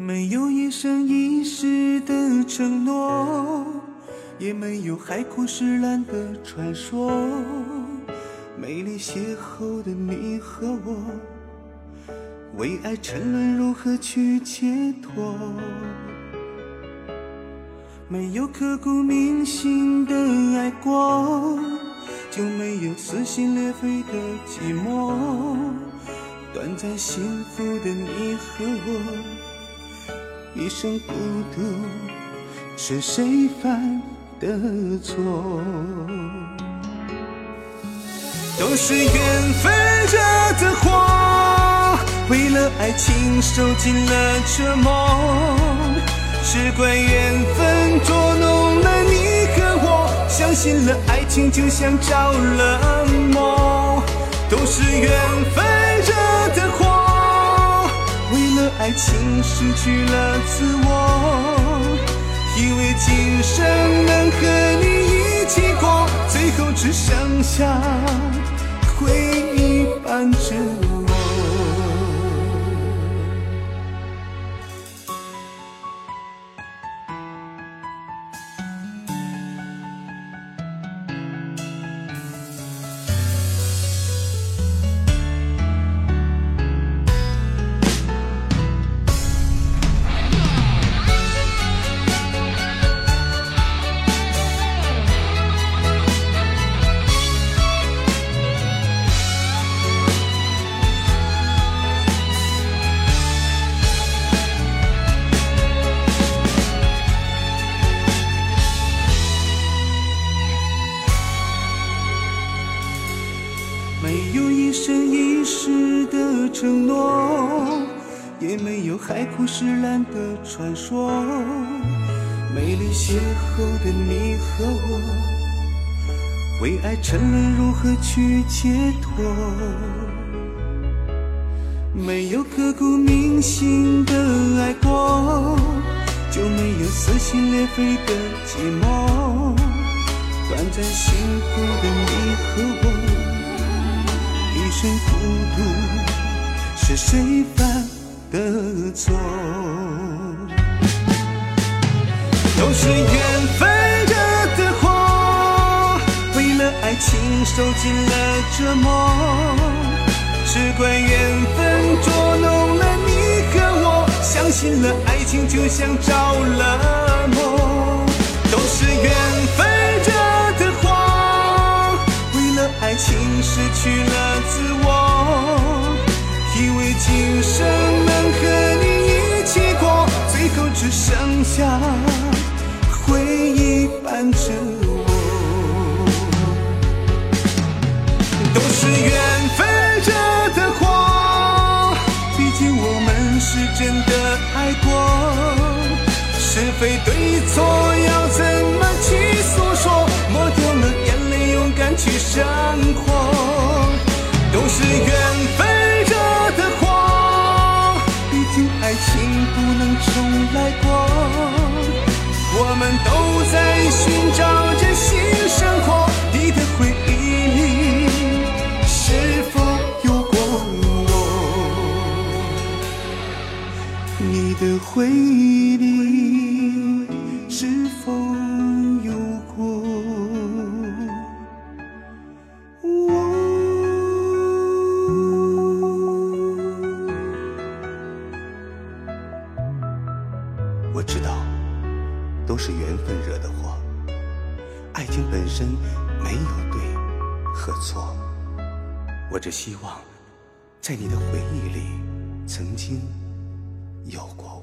没有一生一世的承诺，也没有海枯石烂的传说。美丽邂逅的你和我，为爱沉沦，如何去解脱？没有刻骨铭心的爱过，就没有撕心裂肺的寂寞。短暂幸福的你和我，一生孤独，是谁犯的错？都是缘分惹的祸，为了爱情受尽了折磨，只怪缘分捉弄了你和我，相信了爱情就像着了魔，爱情失去了自我，以为今生能和你一起过，最后只剩下。回忆伴着我。没有一生一世的承诺，也没有海枯石烂的传说。美丽邂逅的你和我，为爱沉沦，如何去解脱？没有刻骨铭心的爱过，就没有撕心裂肺的寂寞。短暂幸福的你和我。谁孤独，是谁犯的错？都是缘分惹的祸，为了爱情受尽了折磨，只怪缘分捉弄了你和我，相信了爱情就像着了魔，爱情失去了自我，以为今生能和你一起过，最后只剩下回忆伴着我。都是缘分惹的祸，毕竟我们是真的爱过，是非对错要怎么去说？去生活。都是缘分惹的祸，毕竟爱情不能重来过。我们都在寻找着新生活，你的回忆里是否有过我？你的回忆里是否有过我知道，都是缘分惹的祸。爱情本身没有对和错，我只希望，在你的回忆里，曾经有过。